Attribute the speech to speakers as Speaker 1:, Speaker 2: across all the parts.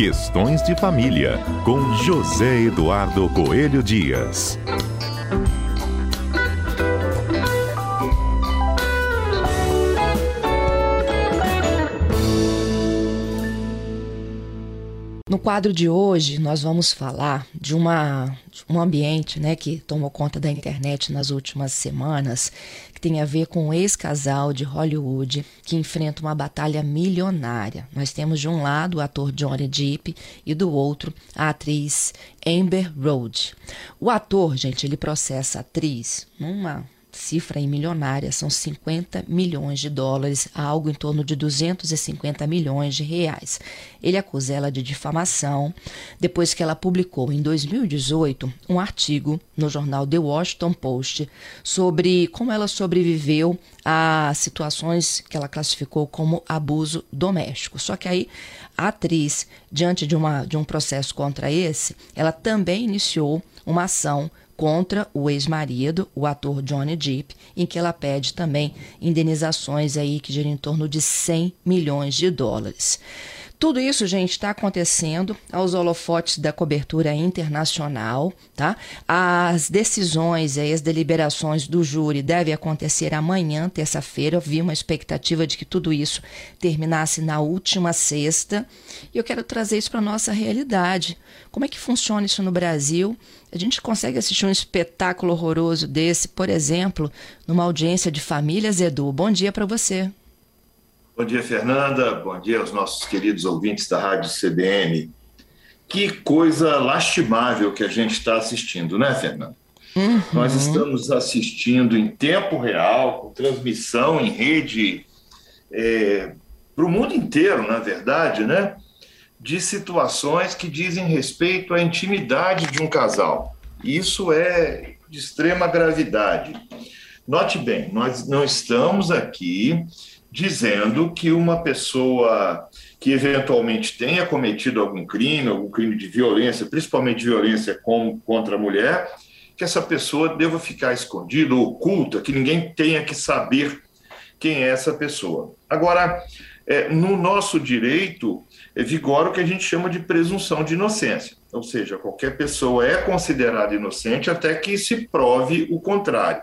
Speaker 1: Questões de Família, com José Eduardo Coelho Dias.
Speaker 2: Quadro de hoje, nós vamos falar de uma, um ambiente né, que tomou conta da internet nas últimas semanas, que tem a ver com um ex-casal de Hollywood que enfrenta uma batalha milionária. Nós temos de um lado o ator Johnny Depp e do outro a atriz Amber Rose. O ator, gente, ele processa a atriz numa cifra em milionária, são 50 milhões de dólares, algo em torno de 250 milhões de reais. Ele acusa ela de difamação depois que ela publicou em 2018 um artigo no jornal The Washington Post sobre como ela sobreviveu a situações que ela classificou como abuso doméstico. Só que aí a atriz, diante de, uma, de um processo contra esse, ela também iniciou uma ação contra o ex-marido, o ator Johnny Depp, em que ela pede também indenizações aí que giram em torno de 100 milhões de dólares. Tudo isso, gente, está acontecendo aos holofotes da cobertura internacional, tá? As decisões e as deliberações do júri devem acontecer amanhã, terça-feira. Havia uma expectativa de que tudo isso terminasse na última sexta. E eu quero trazer isso para a nossa realidade. Como é que funciona isso no Brasil? A gente consegue assistir um espetáculo horroroso desse, por exemplo, numa audiência de famílias, Edu. Bom dia para você.
Speaker 3: Bom dia, Fernanda. Bom dia aos nossos queridos ouvintes da Rádio CBN. Que coisa lastimável que a gente está assistindo, né, Fernanda? Uhum. Nós estamos assistindo em tempo real, com transmissão em rede é, para o mundo inteiro, na verdade, né? De situações que dizem respeito à intimidade de um casal. Isso é de extrema gravidade. Note bem, nós não estamos aqui dizendo que uma pessoa que eventualmente tenha cometido algum crime, algum crime de violência, principalmente violência com, contra a mulher, que essa pessoa deva ficar escondida, oculta, que ninguém tenha que saber quem é essa pessoa. Agora, é, no nosso direito, é, vigora o que a gente chama de presunção de inocência, ou seja, qualquer pessoa é considerada inocente até que se prove o contrário.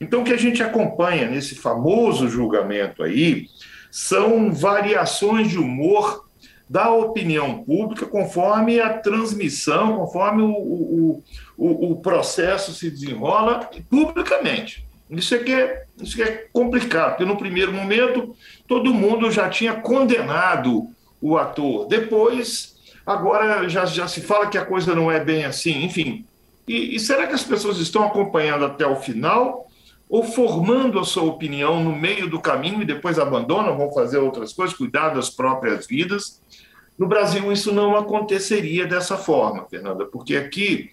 Speaker 3: Então, o que a gente acompanha nesse famoso julgamento aí são variações de humor da opinião pública conforme a transmissão, conforme o, o, o, o processo se desenrola publicamente. Isso é, que é, isso é complicado, porque no primeiro momento todo mundo já tinha condenado o ator. Depois, agora já, já se fala que a coisa não é bem assim, enfim. E, e será que as pessoas estão acompanhando até o final? Ou formando a sua opinião no meio do caminho e depois abandonam, vão fazer outras coisas, cuidar das próprias vidas. No Brasil, isso não aconteceria dessa forma, Fernanda, porque aqui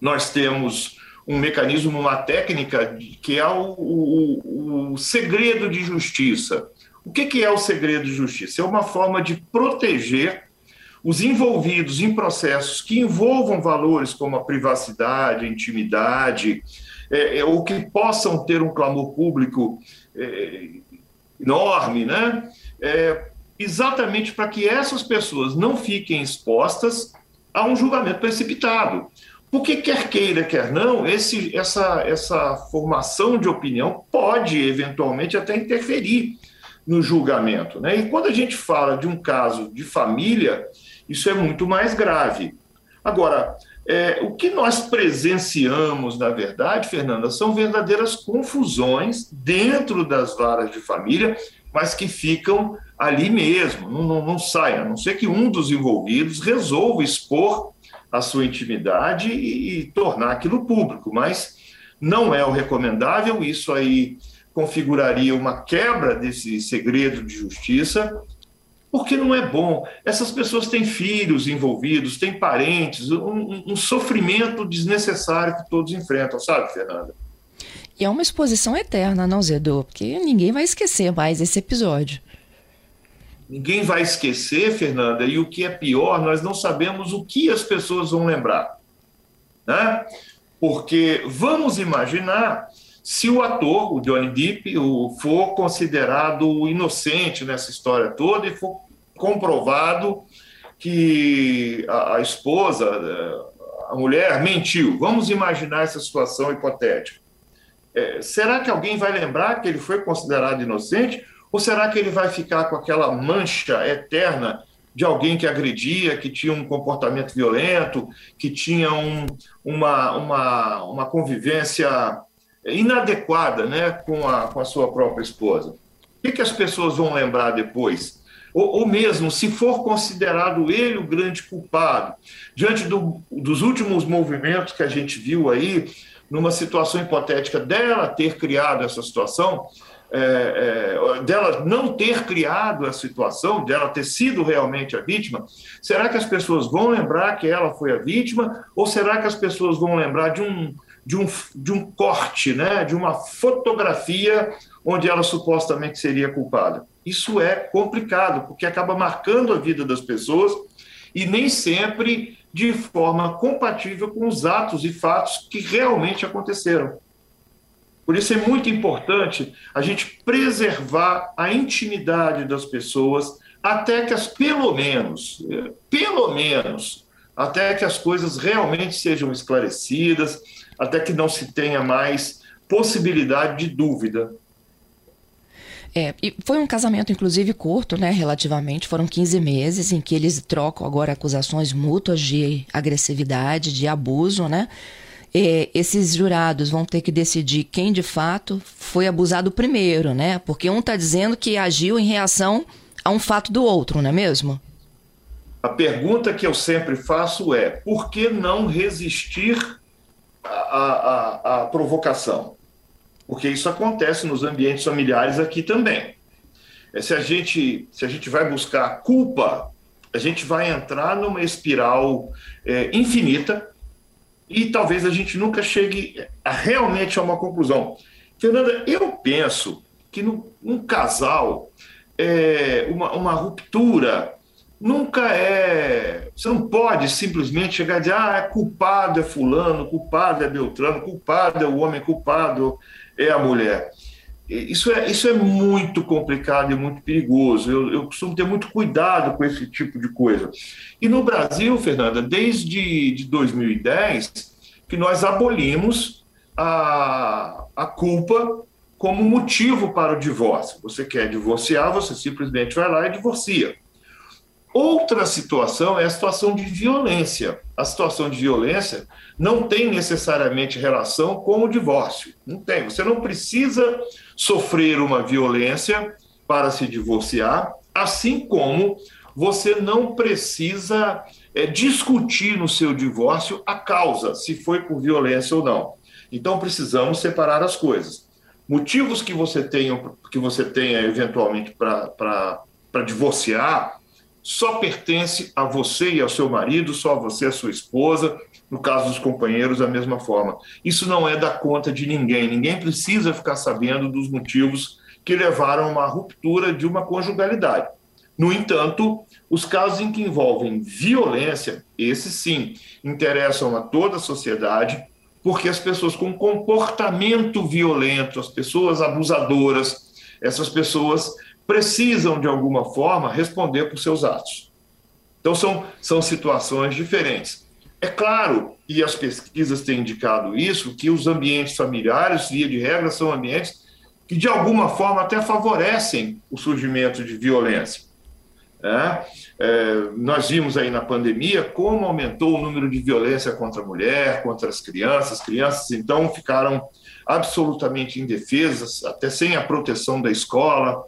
Speaker 3: nós temos um mecanismo, uma técnica que é o, o, o segredo de justiça. O que, que é o segredo de justiça? É uma forma de proteger os envolvidos em processos que envolvam valores como a privacidade, a intimidade, é, é, ou que possam ter um clamor público é, enorme, né? É, exatamente para que essas pessoas não fiquem expostas a um julgamento precipitado. Porque quer queira, quer não, esse, essa, essa formação de opinião pode eventualmente até interferir no julgamento. Né? E quando a gente fala de um caso de família, isso é muito mais grave. Agora, é, o que nós presenciamos, na verdade, Fernanda, são verdadeiras confusões dentro das varas de família, mas que ficam ali mesmo, não, não, não saem, a não ser que um dos envolvidos resolva expor a sua intimidade e, e tornar aquilo público, mas não é o recomendável, isso aí configuraria uma quebra desse segredo de justiça porque não é bom. Essas pessoas têm filhos envolvidos, têm parentes, um, um sofrimento desnecessário que todos enfrentam, sabe, Fernanda?
Speaker 2: E é uma exposição eterna, não, Zedo? Porque ninguém vai esquecer mais esse episódio.
Speaker 3: Ninguém vai esquecer, Fernanda, e o que é pior, nós não sabemos o que as pessoas vão lembrar. Né? Porque vamos imaginar se o ator, o Johnny Depp, for considerado inocente nessa história toda e for comprovado que a, esposa, a mulher, mentiu. Vamos imaginar essa situação hipotética. É, será que alguém vai lembrar que ele foi considerado inocente? Ou será que ele vai ficar com aquela mancha eterna de alguém que agredia, que tinha um comportamento violento, que tinha um, uma, uma, uma convivência inadequada né, com, a, com a sua própria esposa? O que, que as pessoas vão lembrar depois? Ou, ou, mesmo, se for considerado ele o grande culpado, diante do, dos últimos movimentos que a gente viu aí, numa situação hipotética dela ter criado essa situação, é, é, dela não ter criado a situação, dela ter sido realmente a vítima, será que as pessoas vão lembrar que ela foi a vítima? Ou será que as pessoas vão lembrar de um, de um, de um corte, né, de uma fotografia onde ela supostamente seria culpada? Isso é complicado, porque acaba marcando a vida das pessoas e nem sempre de forma compatível com os atos e fatos que realmente aconteceram. Por isso é muito importante a gente preservar a intimidade das pessoas até que as, pelo menos, pelo menos, até que as coisas realmente sejam esclarecidas, até que não se tenha mais possibilidade de dúvida.
Speaker 2: É, e foi um casamento, inclusive, curto, né? Relativamente. Foram 15 meses em que eles trocam agora acusações mútuas de agressividade, de abuso, né? é, esses jurados vão ter que decidir quem de fato foi abusado primeiro, né? Porque um está dizendo que agiu em reação a um fato do outro, não é mesmo?
Speaker 3: A pergunta que eu sempre faço é: por que não resistir à, à provocação? Porque isso acontece nos ambientes familiares aqui também. É, se a gente, se a gente vai buscar culpa, a gente vai entrar numa espiral é, infinita e talvez a gente nunca chegue a, realmente a uma conclusão. Fernanda, eu penso que num casal, é, uma, uma ruptura nunca é. Você não pode simplesmente chegar e dizer, ah, é culpado é Fulano, culpado é Beltrano, culpado é o homem, culpado é a mulher. Isso é, isso é muito complicado e muito perigoso. Eu, eu costumo ter muito cuidado com esse tipo de coisa. E no Brasil, Fernanda, desde de 2010, que nós abolimos a, a culpa como motivo para o divórcio. Você quer divorciar, você simplesmente vai lá e divorcia. Outra situação é a situação de violência. A situação de violência não tem necessariamente relação com o divórcio. Não tem. Você não precisa sofrer uma violência para se divorciar, assim como você não precisa é, discutir no seu divórcio a causa, se foi por violência ou não. Então precisamos separar as coisas. Motivos que você tenha, que você tenha eventualmente para divorciar só pertence a você e ao seu marido, só a você e a sua esposa, no caso dos companheiros, da mesma forma. Isso não é da conta de ninguém, ninguém precisa ficar sabendo dos motivos que levaram a uma ruptura de uma conjugalidade. No entanto, os casos em que envolvem violência, esses sim, interessam a toda a sociedade, porque as pessoas com comportamento violento, as pessoas abusadoras, essas pessoas precisam, de alguma forma, responder por seus atos. Então, são, são situações diferentes. É claro, e as pesquisas têm indicado isso, que os ambientes familiares, via de regra, são ambientes que, de alguma forma, até favorecem o surgimento de violência. É, é, nós vimos aí na pandemia como aumentou o número de violência contra a mulher, contra as crianças. As crianças, então, ficaram absolutamente indefesas, até sem a proteção da escola,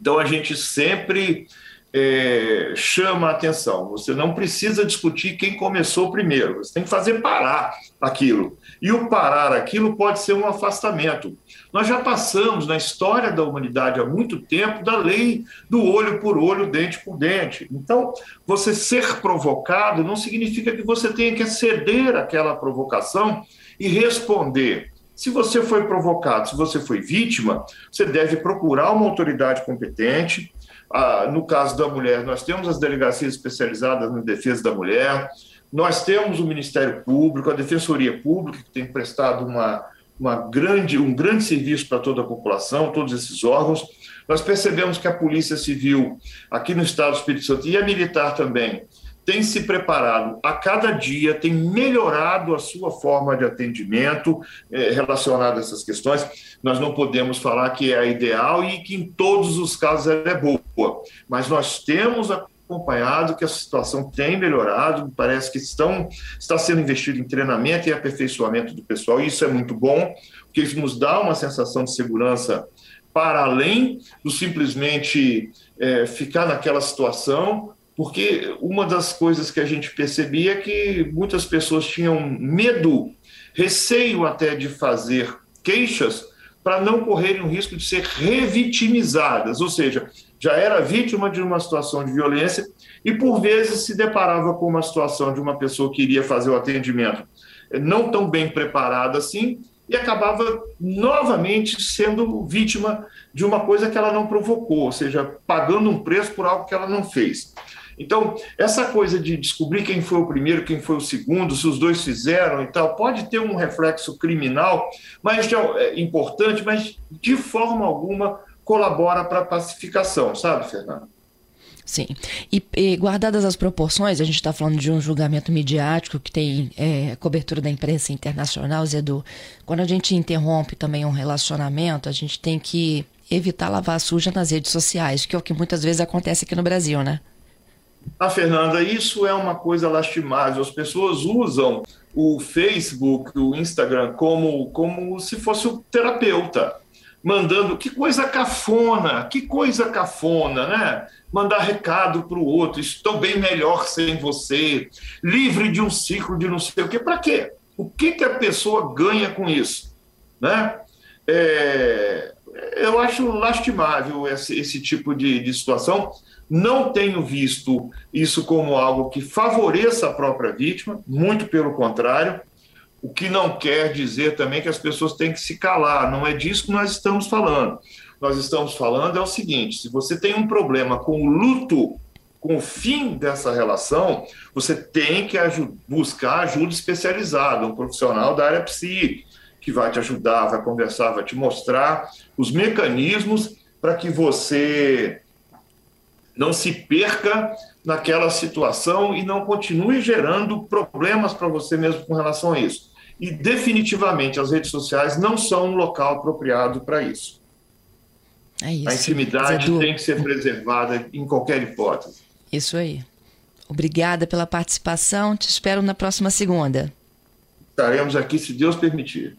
Speaker 3: então a gente sempre é, chama a atenção. Você não precisa discutir quem começou primeiro, você tem que fazer parar aquilo. E o parar aquilo pode ser um afastamento. Nós já passamos na história da humanidade há muito tempo da lei do olho por olho, dente por dente. Então, você ser provocado não significa que você tenha que ceder àquela provocação e responder. Se você foi provocado, se você foi vítima, você deve procurar uma autoridade competente. Ah, no caso da mulher, nós temos as delegacias especializadas na defesa da mulher, nós temos o Ministério Público, a Defensoria Pública, que tem prestado uma, uma grande, um grande serviço para toda a população, todos esses órgãos. Nós percebemos que a Polícia Civil, aqui no Estado do Espírito Santo, e a militar também, tem se preparado a cada dia, tem melhorado a sua forma de atendimento eh, relacionada a essas questões. Nós não podemos falar que é a ideal e que em todos os casos ela é boa, mas nós temos acompanhado que a situação tem melhorado, parece que estão, está sendo investido em treinamento e aperfeiçoamento do pessoal, e isso é muito bom, porque isso nos dá uma sensação de segurança para além do simplesmente é, ficar naquela situação, porque uma das coisas que a gente percebia é que muitas pessoas tinham medo, receio até de fazer queixas para não correrem o risco de ser revitimizadas, ou seja, já era vítima de uma situação de violência e por vezes se deparava com uma situação de uma pessoa que iria fazer o atendimento não tão bem preparada assim e acabava novamente sendo vítima de uma coisa que ela não provocou, ou seja, pagando um preço por algo que ela não fez. Então, essa coisa de descobrir quem foi o primeiro, quem foi o segundo, se os dois fizeram e tal, pode ter um reflexo criminal, mas é importante, mas de forma alguma colabora para a pacificação, sabe, Fernando?
Speaker 2: Sim. E, e, guardadas as proporções, a gente está falando de um julgamento midiático que tem é, cobertura da imprensa internacional, Zedu. Quando a gente interrompe também um relacionamento, a gente tem que evitar lavar suja nas redes sociais, que é o que muitas vezes acontece aqui no Brasil, né?
Speaker 3: Ah, Fernanda, isso é uma coisa lastimável. As pessoas usam o Facebook, o Instagram, como, como se fosse o terapeuta mandando que coisa cafona, que coisa cafona, né? Mandar recado para o outro, estou bem melhor sem você, livre de um ciclo de não sei o quê. Para quê? O que, que a pessoa ganha com isso? Né? É, eu acho lastimável esse, esse tipo de, de situação. Não tenho visto isso como algo que favoreça a própria vítima, muito pelo contrário. O que não quer dizer também que as pessoas têm que se calar, não é disso que nós estamos falando. Nós estamos falando é o seguinte: se você tem um problema com o luto, com o fim dessa relação, você tem que buscar ajuda especializada, um profissional da área psi, que vai te ajudar, vai conversar, vai te mostrar os mecanismos para que você não se perca naquela situação e não continue gerando problemas para você mesmo com relação a isso. E definitivamente as redes sociais não são um local apropriado para isso. É isso. A intimidade tem que ser preservada em qualquer hipótese.
Speaker 2: Isso aí. Obrigada pela participação. Te espero na próxima segunda.
Speaker 3: Estaremos aqui, se Deus permitir.